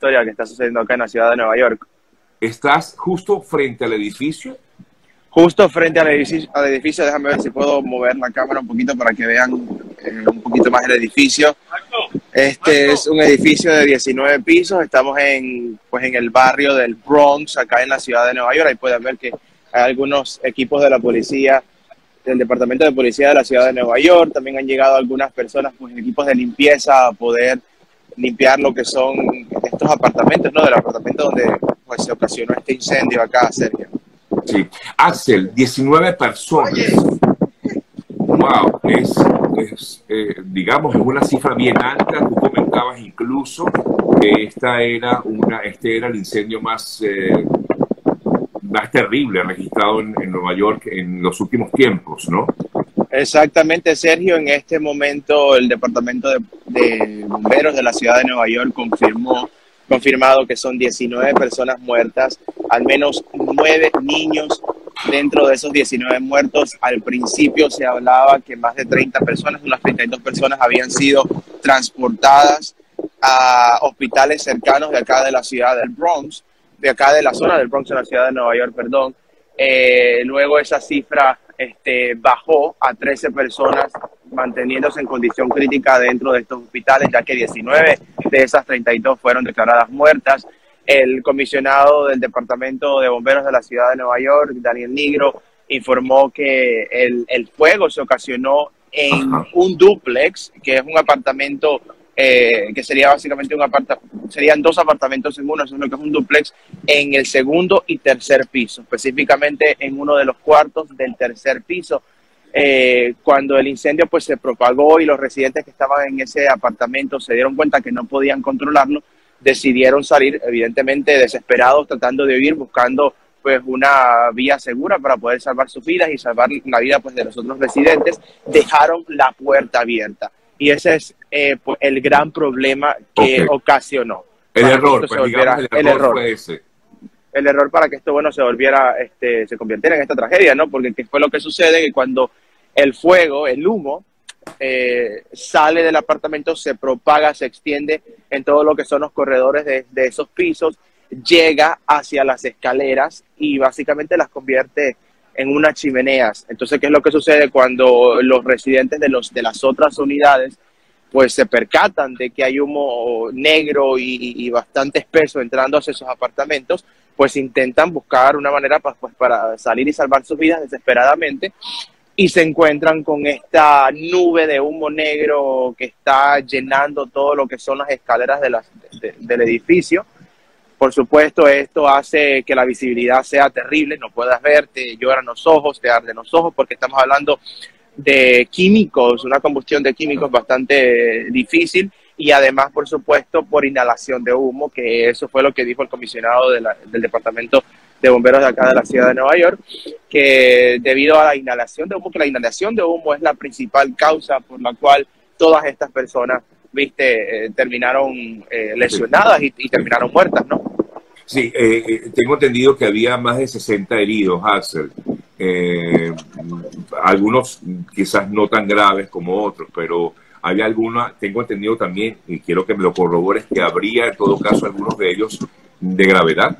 historia que está sucediendo acá en la ciudad de Nueva York. ¿Estás justo frente al edificio? Justo frente al edificio, al edificio, déjame ver si puedo mover la cámara un poquito para que vean eh, un poquito más el edificio. Este es un edificio de 19 pisos, estamos en, pues, en el barrio del Bronx, acá en la ciudad de Nueva York. Ahí pueden ver que hay algunos equipos de la policía, del Departamento de Policía de la ciudad de Nueva York. También han llegado algunas personas, pues equipos de limpieza a poder limpiar lo que son estos apartamentos, ¿no? Del apartamento donde pues, se ocasionó este incendio acá, Sergio. Sí. Axel, 19 personas. Wow, es, eh, digamos, es una cifra bien alta. Tú comentabas incluso que esta era una, este era el incendio más, eh, más terrible registrado en, Nueva York en los últimos tiempos, ¿no? Exactamente, Sergio. En este momento el Departamento de, de Bomberos de la ciudad de Nueva York confirmó confirmado que son 19 personas muertas, al menos 9 niños dentro de esos 19 muertos. Al principio se hablaba que más de 30 personas, unas 32 personas habían sido transportadas a hospitales cercanos de acá de la ciudad del Bronx, de acá de la zona del Bronx en la ciudad de Nueva York, perdón. Eh, luego esa cifra este, bajó a 13 personas manteniéndose en condición crítica dentro de estos hospitales, ya que 19 de esas 32 fueron declaradas muertas. El comisionado del Departamento de Bomberos de la ciudad de Nueva York, Daniel Nigro, informó que el, el fuego se ocasionó en un duplex, que es un apartamento eh, que sería básicamente un apartamento, serían dos apartamentos en uno, eso es lo que es un duplex, en el segundo y tercer piso, específicamente en uno de los cuartos del tercer piso. Eh, cuando el incendio pues se propagó y los residentes que estaban en ese apartamento se dieron cuenta que no podían controlarlo, decidieron salir evidentemente desesperados tratando de huir buscando pues una vía segura para poder salvar sus vidas y salvar la vida pues de los otros residentes, dejaron la puerta abierta. Y ese es eh, pues, el gran problema que ocasionó. El error, pues, el, error, fue ese el error para que esto bueno se volviera este se convirtiera en esta tragedia no porque fue lo que sucede que cuando el fuego, el humo, eh, sale del apartamento, se propaga, se extiende en todo lo que son los corredores de, esos pisos, llega hacia las escaleras y básicamente las convierte en unas chimeneas. Entonces, ¿qué es lo que sucede cuando los residentes de, los, de las otras unidades pues se percatan de que hay humo negro y bastante espeso entrando hacia esos apartamentos? Pues intentan buscar una manera pues, para salir y salvar sus vidas desesperadamente y se encuentran con esta nube de humo negro que está llenando todo lo que son las escaleras de del edificio. Por supuesto, esto hace que la visibilidad sea terrible, no puedas ver, te lloran los ojos, te arden los ojos, porque estamos hablando de químicos, una combustión de químicos bastante difícil y además, por supuesto, por inhalación de humo, que eso fue lo que dijo el comisionado del Departamento de bomberos de acá de la ciudad de Nueva York, que debido a la inhalación de humo, que la inhalación de humo es la principal causa por la cual todas estas personas, viste, eh, terminaron eh, lesionadas y, terminaron muertas, ¿no? Sí, eh, tengo entendido que había más de 60 heridos, Axel. algunos quizás no tan graves como otros, pero había alguna, tengo entendido también, y quiero que me lo corrobores, que habría en todo caso algunos de ellos de gravedad.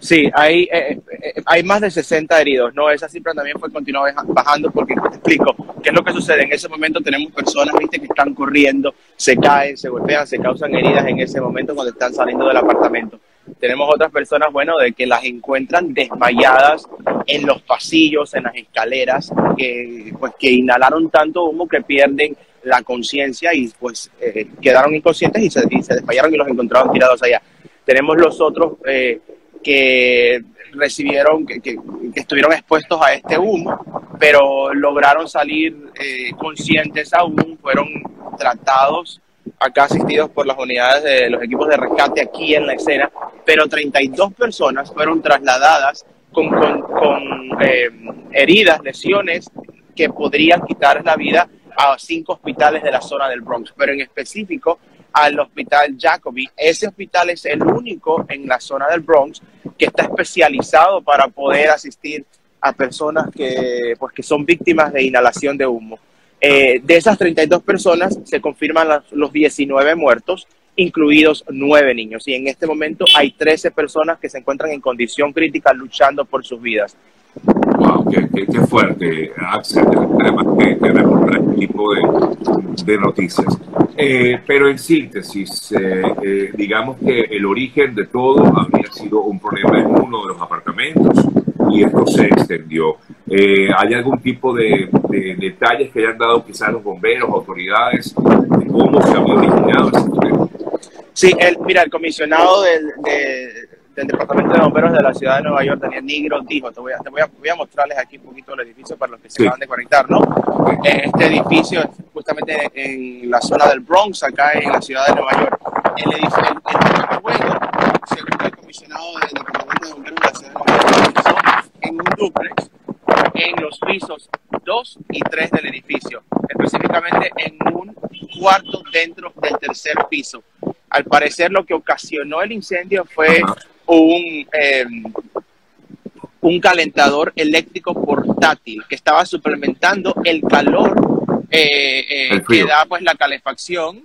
Sí, hay, eh, eh, hay más de 60 heridos, ¿no? Esa cifra también fue continuar bajando porque te explico qué es lo que sucede. En ese momento tenemos personas, viste, que están corriendo, se caen, se golpean, se causan heridas en ese momento cuando están saliendo del apartamento. Tenemos otras personas, bueno, de que las encuentran desmayadas en los pasillos, en las escaleras, que, pues, que inhalaron tanto humo que pierden la conciencia y pues eh, quedaron inconscientes y se, y se, desmayaron y los encontraron tirados allá. Tenemos los otros que recibieron, que, que, estuvieron expuestos a este humo, pero lograron salir eh, conscientes aún, fueron tratados acá asistidos por las unidades de los equipos de rescate aquí en la escena, pero 32 personas fueron trasladadas con, con, con eh, heridas, lesiones que podrían quitar la vida a cinco hospitales de la zona del Bronx, pero en específico al hospital Jacobi. Ese hospital es el único en la zona del Bronx que está especializado para poder asistir a personas que, pues, que son víctimas de inhalación de humo. Eh, de esas 32 personas se confirman los 19 muertos incluidos nueve niños. Y en este momento hay 13 personas que se encuentran en condición crítica luchando por sus vidas. Wow, qué, qué, fuerte, Axel, además que, que este tipo de, de noticias. Eh, pero en síntesis, eh, eh, digamos que el origen de todo habría sido un problema en uno de los apartamentos y esto se extendió. ¿Hay algún tipo de, detalles que hayan dado quizás los bomberos, autoridades, de cómo se había originado ese problema? Sí, el, mira, el comisionado del, del Departamento de Bomberos de la Ciudad de Nueva York, Daniel Nigro, dijo, te voy a, te voy a, voy a mostrarles aquí un poquito el edificio para los que se acaban de conectar, ¿no? Este edificio es justamente en la zona del Bronx, acá en la Ciudad de Nueva York. El edificio, el, juego, según el comisionado del Departamento de Bomberos de la Ciudad de Nueva York, en un duplex en los pisos 2 y 3 del edificio, específicamente en un cuarto dentro del tercer piso. Al parecer lo que ocasionó el incendio fue un, eh, un calentador eléctrico portátil que estaba suplementando el calor eh, eh, que da pues la calefacción,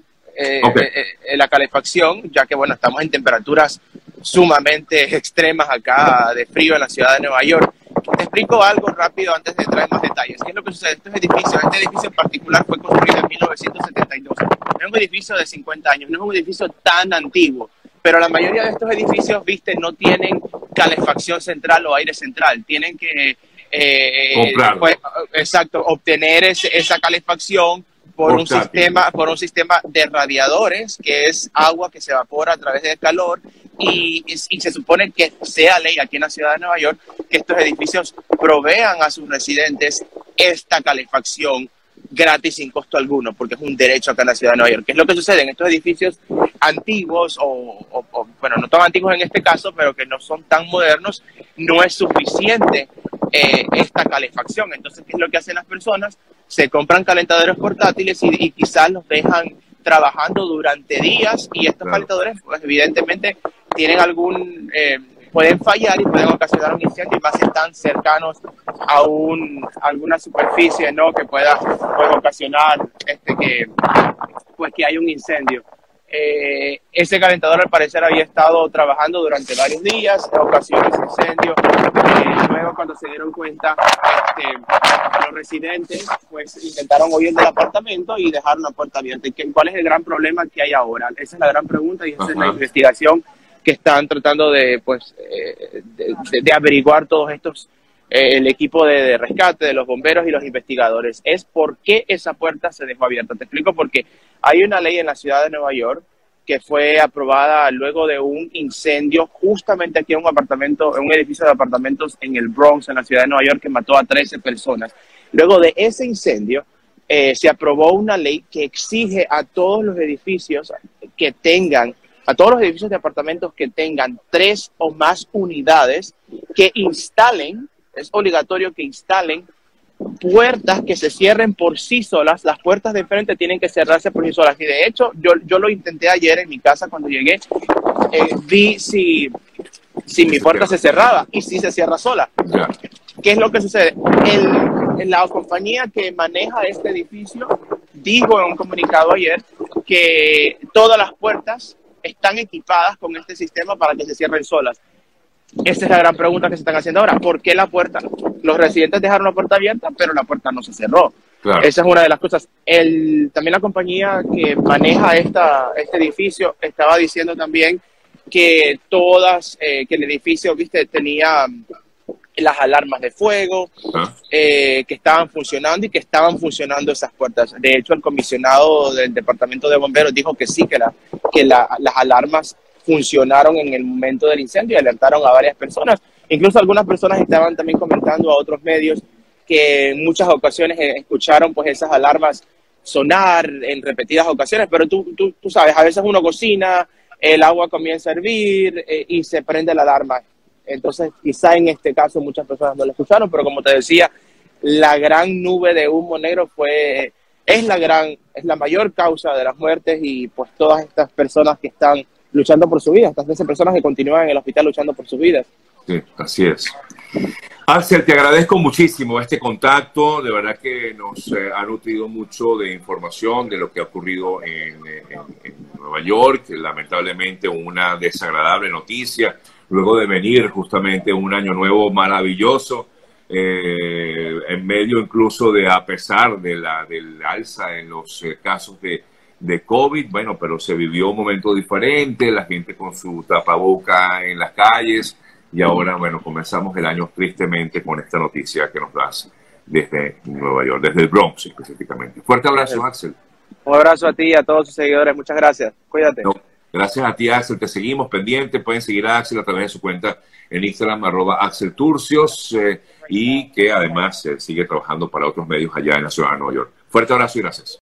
la calefacción, ya que bueno, estamos en temperaturas sumamente extremas acá de frío en la ciudad de Nueva York. Te explico algo rápido antes de entrar en más detalles. ¿Qué es lo que sucede? Estos edificios, este edificio en particular fue construido en 1972. Es un edificio de 50 años, no es un edificio tan antiguo pero la mayoría de estos edificios, viste, no tienen calefacción central o aire central, tienen que, eh, pues, exacto, obtener esa calefacción por un sistema por un sistema de radiadores que es agua que se evapora a través del calor y, y, se supone que sea ley aquí en la ciudad de Nueva York que estos edificios provean a sus residentes esta calefacción gratis sin costo alguno, porque es un derecho acá en la ciudad de Nueva York. ¿Qué es lo que sucede en estos edificios antiguos, o, bueno, no tan antiguos en este caso, pero que no son tan modernos? No es suficiente eh, esta calefacción. Entonces, ¿qué es lo que hacen las personas? Se compran calentadores portátiles y, quizás los dejan trabajando durante días y estos calentadores, pues evidentemente, tienen algún... Eh, pueden fallar y pueden ocasionar un incendio y más si están cercanos a un, alguna superficie ¿no? que pueda pues, ocasionar este, que, pues, que hay un incendio. Eh, ese calentador al parecer había estado trabajando durante varios días, ocasionó ese incendio. Eh, luego cuando se dieron cuenta, este, los residentes pues intentaron huir del apartamento y dejaron la puerta abierta. ¿Cuál es el gran problema que hay ahora? Esa es la gran pregunta y esa es la investigación que están tratando de, pues, eh, de, averiguar todos estos, eh, el equipo de, rescate, de los bomberos y los investigadores, es por qué esa puerta se dejó abierta. Te explico porque hay una ley en la ciudad de Nueva York que fue aprobada luego de un incendio justamente aquí en un apartamento, en un edificio de apartamentos en el Bronx, en la ciudad de Nueva York, que mató a 13 personas. Luego de ese incendio, eh, se aprobó una ley que exige a todos los edificios que tengan a todos los edificios de apartamentos que tengan tres o más unidades que instalen, es obligatorio que instalen puertas que se cierren por sí solas, las puertas de frente tienen que cerrarse por sí solas. Y de hecho, yo, yo lo intenté ayer en mi casa cuando llegué, eh, vi si, si mi puerta se cerraba y si se cierra sola. ¿Qué es lo que sucede? El, la compañía que maneja este edificio dijo en un comunicado ayer que todas las puertas están equipadas con este sistema para que se cierren solas. Esa es la gran pregunta que se están haciendo ahora. ¿Por qué la puerta? Los residentes dejaron la puerta abierta, pero la puerta no se cerró. Esa es una de las cosas. El, también la compañía que maneja esta, este edificio estaba diciendo también que todas, eh, que el edificio, viste, tenía las alarmas de fuego eh, que estaban funcionando y que estaban funcionando esas puertas. De hecho, el comisionado del Departamento de Bomberos dijo que sí, que, la, que las alarmas funcionaron en el momento del incendio y alertaron a varias personas. Incluso algunas personas estaban también comentando a otros medios que en muchas ocasiones eh, escucharon pues esas alarmas sonar en repetidas ocasiones, pero tú, tú, tú sabes, a veces uno cocina, el agua comienza a hervir eh, y se prende la alarma entonces, quizá en este caso muchas personas no lo escucharon, pero como te decía, la gran nube de humo negro fue, es la gran, es la mayor causa de las muertes y pues todas estas personas que están luchando por su vida, estas 13 personas que continúan en el hospital luchando por sus vidas. Sí, así es. Axel, te agradezco muchísimo este contacto, de verdad que nos eh, ha nutrido mucho de información de lo que ha ocurrido en, Nueva York, lamentablemente una desagradable noticia, luego de venir justamente un año nuevo maravilloso, eh, en medio incluso de, a pesar de la, del alza en los eh, casos de, de COVID, bueno, pero se vivió un momento diferente, la gente con su tapaboca en las calles, y ahora, bueno, comenzamos el año tristemente con esta noticia que nos das desde Nueva York, desde el Bronx específicamente. Fuerte abrazo, Axel. Un abrazo a ti y a todos sus seguidores. Muchas gracias. Cuídate. gracias a ti, Axel. Te seguimos pendiente. Pueden seguir a Axel a través de su cuenta en Instagram, arroba Axel Turcios, eh, y que además eh, sigue trabajando para otros medios allá en la ciudad de Nueva York. Fuerte abrazo y gracias.